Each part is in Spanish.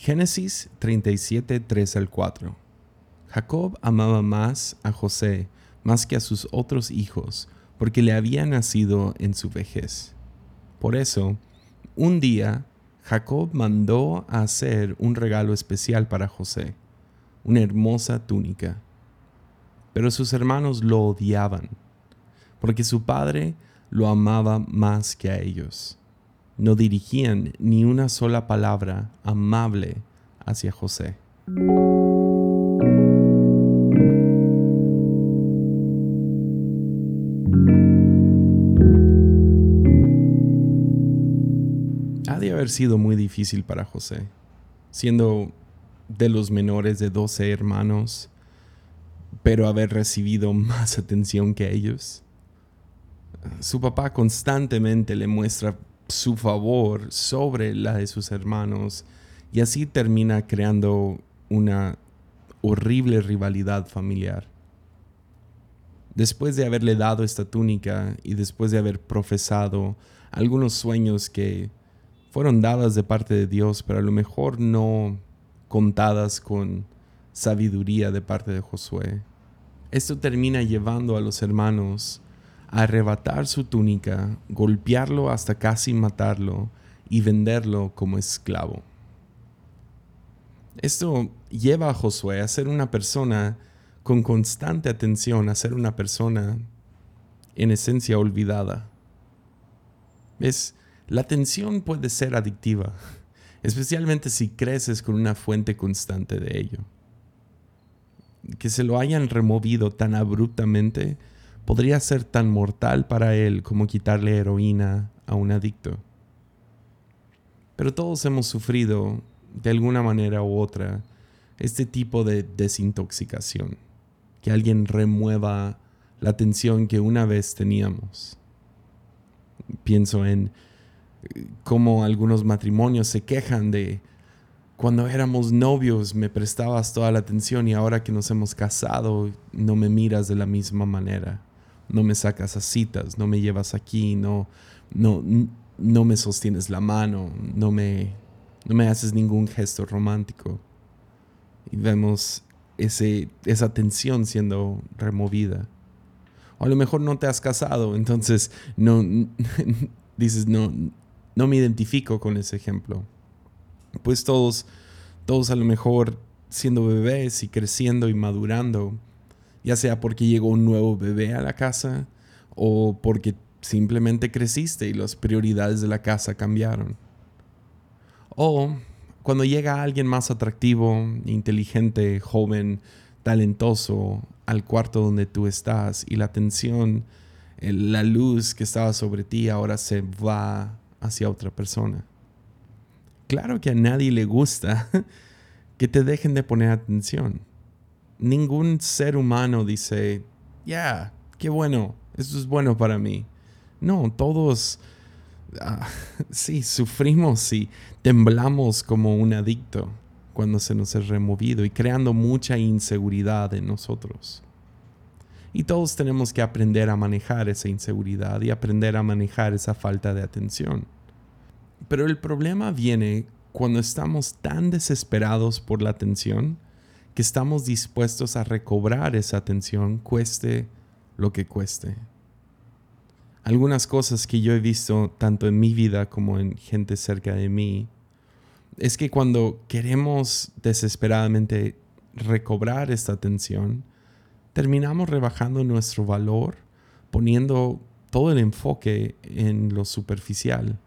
Génesis 37, 3 al 4. Jacob amaba más a José más que a sus otros hijos, porque le había nacido en su vejez. Por eso, un día, Jacob mandó a hacer un regalo especial para José, una hermosa túnica. Pero sus hermanos lo odiaban, porque su padre lo amaba más que a ellos no dirigían ni una sola palabra amable hacia José. Ha de haber sido muy difícil para José, siendo de los menores de doce hermanos, pero haber recibido más atención que ellos. Su papá constantemente le muestra su favor sobre la de sus hermanos y así termina creando una horrible rivalidad familiar. Después de haberle dado esta túnica y después de haber profesado algunos sueños que fueron dadas de parte de Dios, pero a lo mejor no contadas con sabiduría de parte de Josué, esto termina llevando a los hermanos arrebatar su túnica, golpearlo hasta casi matarlo y venderlo como esclavo. Esto lleva a Josué a ser una persona con constante atención, a ser una persona en esencia olvidada. ¿Ves? La atención puede ser adictiva, especialmente si creces con una fuente constante de ello. Que se lo hayan removido tan abruptamente podría ser tan mortal para él como quitarle heroína a un adicto. Pero todos hemos sufrido, de alguna manera u otra, este tipo de desintoxicación, que alguien remueva la tensión que una vez teníamos. Pienso en eh, cómo algunos matrimonios se quejan de cuando éramos novios me prestabas toda la atención y ahora que nos hemos casado no me miras de la misma manera no me sacas a citas, no me llevas aquí, no, no, no me sostienes la mano, no me, no me haces ningún gesto romántico. Y vemos ese, esa tensión siendo removida. O a lo mejor no te has casado, entonces no dices, no, no me identifico con ese ejemplo. Pues todos, todos a lo mejor siendo bebés y creciendo y madurando, ya sea porque llegó un nuevo bebé a la casa o porque simplemente creciste y las prioridades de la casa cambiaron. O cuando llega alguien más atractivo, inteligente, joven, talentoso al cuarto donde tú estás y la atención, la luz que estaba sobre ti ahora se va hacia otra persona. Claro que a nadie le gusta que te dejen de poner atención ningún ser humano dice, ya, qué bueno, esto es bueno para mí. No, todos, ah, sí, sufrimos y temblamos como un adicto cuando se nos es removido y creando mucha inseguridad en nosotros. Y todos tenemos que aprender a manejar esa inseguridad y aprender a manejar esa falta de atención. Pero el problema viene cuando estamos tan desesperados por la atención que estamos dispuestos a recobrar esa atención, cueste lo que cueste. Algunas cosas que yo he visto tanto en mi vida como en gente cerca de mí, es que cuando queremos desesperadamente recobrar esta atención, terminamos rebajando nuestro valor, poniendo todo el enfoque en lo superficial.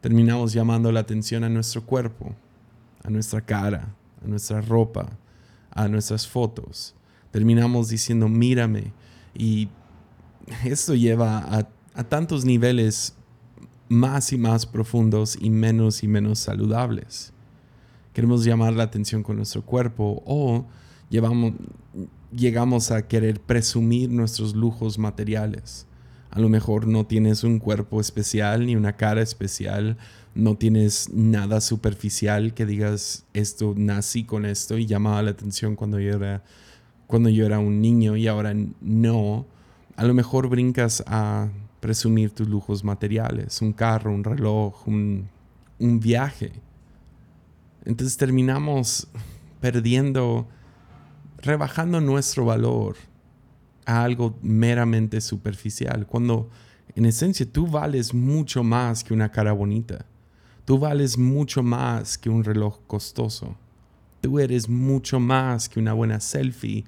Terminamos llamando la atención a nuestro cuerpo, a nuestra cara, a nuestra ropa, a nuestras fotos. Terminamos diciendo, mírame. Y esto lleva a, tantos niveles más y más profundos y menos y menos saludables. Queremos llamar la atención con nuestro cuerpo o llevamos, llegamos a querer presumir nuestros lujos materiales. A lo mejor no tienes un cuerpo especial ni una cara especial, no tienes nada superficial que digas esto nací con esto y llamaba la atención cuando yo era cuando yo era un niño y ahora no. A lo mejor brincas a presumir tus lujos materiales, un carro, un reloj, un, un viaje. Entonces terminamos perdiendo, rebajando nuestro valor a algo meramente superficial, cuando en esencia tú vales mucho más que una cara bonita. Tú vales mucho más que un reloj costoso. Tú eres mucho más que una buena selfie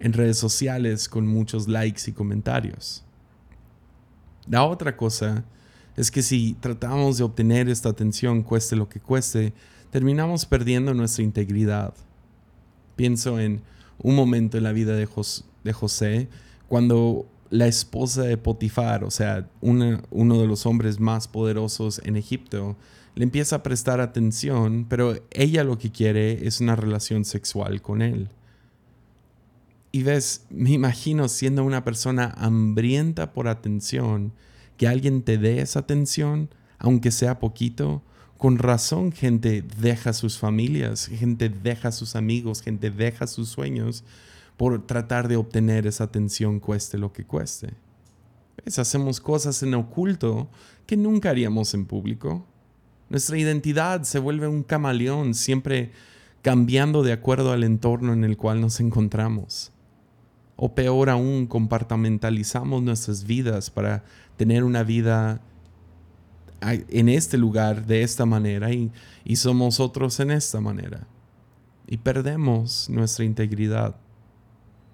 en redes sociales con muchos likes y comentarios. La otra cosa es que si tratamos de obtener esta atención, cueste lo que cueste, terminamos perdiendo nuestra integridad. Pienso en un momento en la vida de, José, cuando la esposa de Potifar, o sea, uno de los hombres más poderosos en Egipto, le empieza a prestar atención, pero ella lo que quiere es una relación sexual con él. Y ves, me imagino siendo una persona hambrienta por atención, que alguien te dé esa atención, aunque sea poquito, con razón gente deja sus familias, gente deja sus amigos, gente deja sus sueños por tratar de obtener esa atención cueste lo que cueste. ¿Ves? Hacemos cosas en oculto que nunca haríamos en público. Nuestra identidad se vuelve un camaleón, siempre cambiando de acuerdo al entorno en el cual nos encontramos. O peor aún, compartamentalizamos nuestras vidas para tener una vida en este lugar de esta manera y, y somos otros en esta manera. Y perdemos nuestra integridad.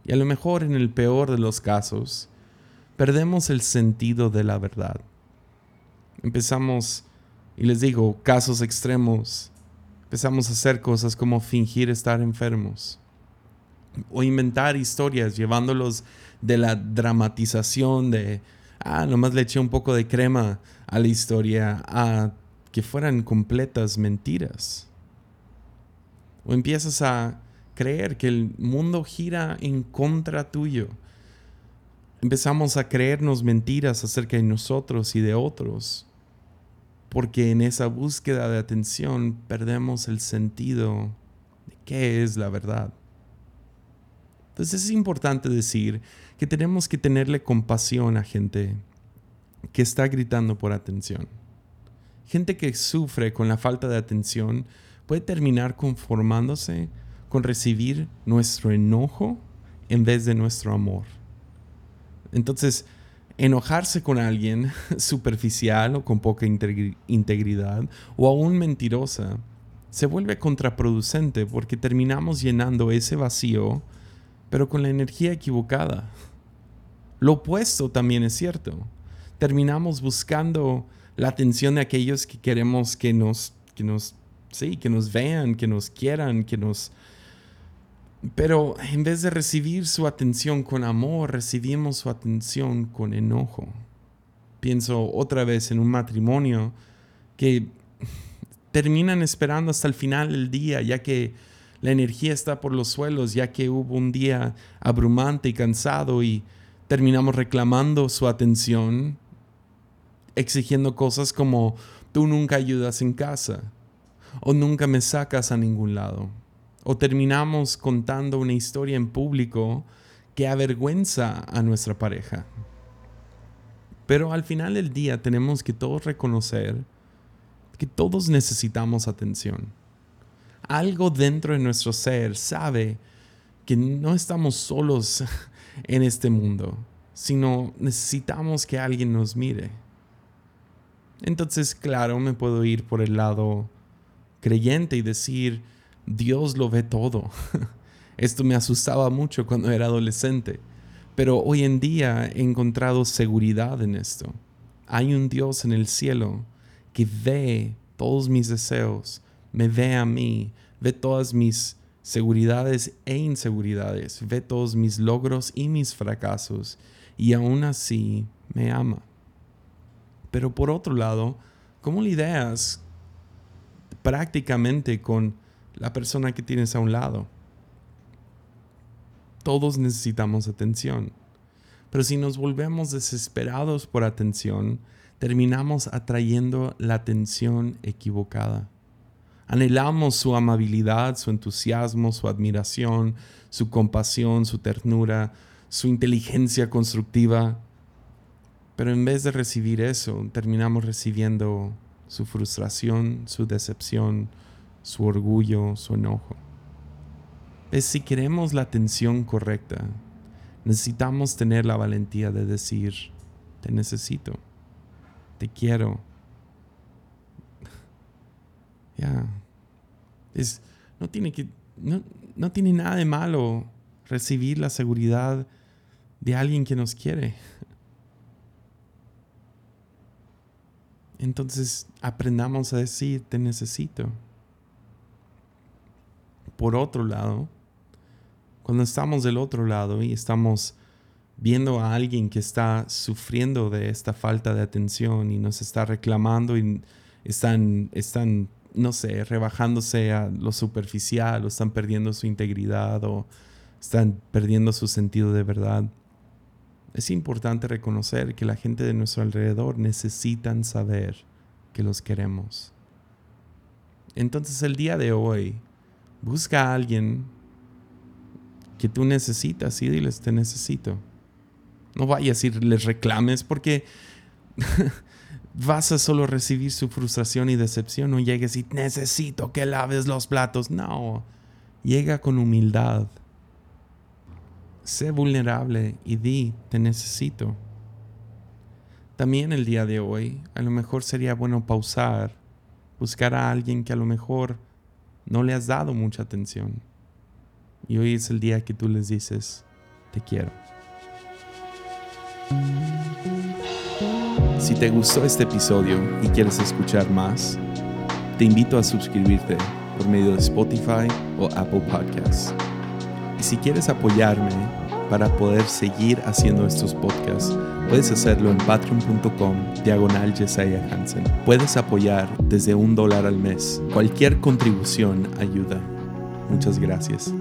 Y a lo mejor en el peor de los casos, perdemos el sentido de la verdad. Empezamos, y les digo, casos extremos, empezamos a hacer cosas como fingir estar enfermos o inventar historias llevándolos de la dramatización de, ah, nomás le eché un poco de crema a la historia, a que fueran completas mentiras. O empiezas a creer que el mundo gira en contra tuyo. Empezamos a creernos mentiras acerca de nosotros y de otros, porque en esa búsqueda de atención perdemos el sentido de qué es la verdad. Entonces es importante decir que tenemos que tenerle compasión a gente que está gritando por atención. Gente que sufre con la falta de atención puede terminar conformándose con recibir nuestro enojo en vez de nuestro amor. Entonces, enojarse con alguien superficial o con poca integridad o aún mentirosa se vuelve contraproducente porque terminamos llenando ese vacío pero con la energía equivocada. Lo opuesto también es cierto. Terminamos buscando la atención de aquellos que queremos que nos, que nos, sí, que nos vean, que nos quieran, que nos... Pero en vez de recibir su atención con amor, recibimos su atención con enojo. Pienso otra vez en un matrimonio que terminan esperando hasta el final del día, ya que la energía está por los suelos ya que hubo un día abrumante y cansado y terminamos reclamando su atención, exigiendo cosas como tú nunca ayudas en casa o nunca me sacas a ningún lado. O terminamos contando una historia en público que avergüenza a nuestra pareja. Pero al final del día tenemos que todos reconocer que todos necesitamos atención algo dentro de nuestro ser sabe que no estamos solos en este mundo, sino necesitamos que alguien nos mire. Entonces, claro, me puedo ir por el lado creyente y decir, Dios lo ve todo. Esto me asustaba mucho cuando era adolescente, pero hoy en día he encontrado seguridad en esto. Hay un Dios en el cielo que ve todos mis deseos, me ve a mí, ve todas mis seguridades e inseguridades, ve todos mis logros y mis fracasos, y aún así me ama. Pero por otro lado, ¿cómo lidias prácticamente con la persona que tienes a un lado? Todos necesitamos atención. Pero si nos volvemos desesperados por atención, terminamos atrayendo la atención equivocada. Anhelamos su amabilidad, su entusiasmo, su admiración, su compasión, su ternura, su inteligencia constructiva. Pero en vez de recibir eso, terminamos recibiendo su frustración, su decepción, su orgullo, su enojo. Es si queremos la atención correcta, necesitamos tener la valentía de decir, te necesito, te quiero. Ya. Es, no tiene que, no, no tiene nada de malo recibir la seguridad de alguien que nos quiere. Entonces aprendamos a decir, te necesito. Por otro lado, cuando estamos del otro lado y estamos viendo a alguien que está sufriendo de esta falta de atención y nos está reclamando y están, están no sé, rebajándose a lo superficial o están perdiendo su integridad o están perdiendo su sentido de verdad. Es importante reconocer que la gente de nuestro alrededor necesitan saber que los queremos. Entonces el día de hoy, busca a alguien que tú necesitas y diles te necesito. No vayas y les reclames porque vas a solo recibir su frustración y decepción. No llegues y necesito que laves los platos. No, llega con humildad. Sé vulnerable y di, te necesito. También el día de hoy, a lo mejor sería bueno pausar, buscar a alguien que a lo mejor no le has dado mucha atención. Y hoy es el día que tú les dices, te quiero. Si te gustó este episodio y quieres escuchar más, te invito a suscribirte por medio de Spotify o Apple Podcasts. Y si quieres apoyarme para poder seguir haciendo estos podcasts, puedes hacerlo en patreon.com diagonal Hansen. Puedes apoyar desde un dólar al mes. Cualquier contribución ayuda. Muchas gracias.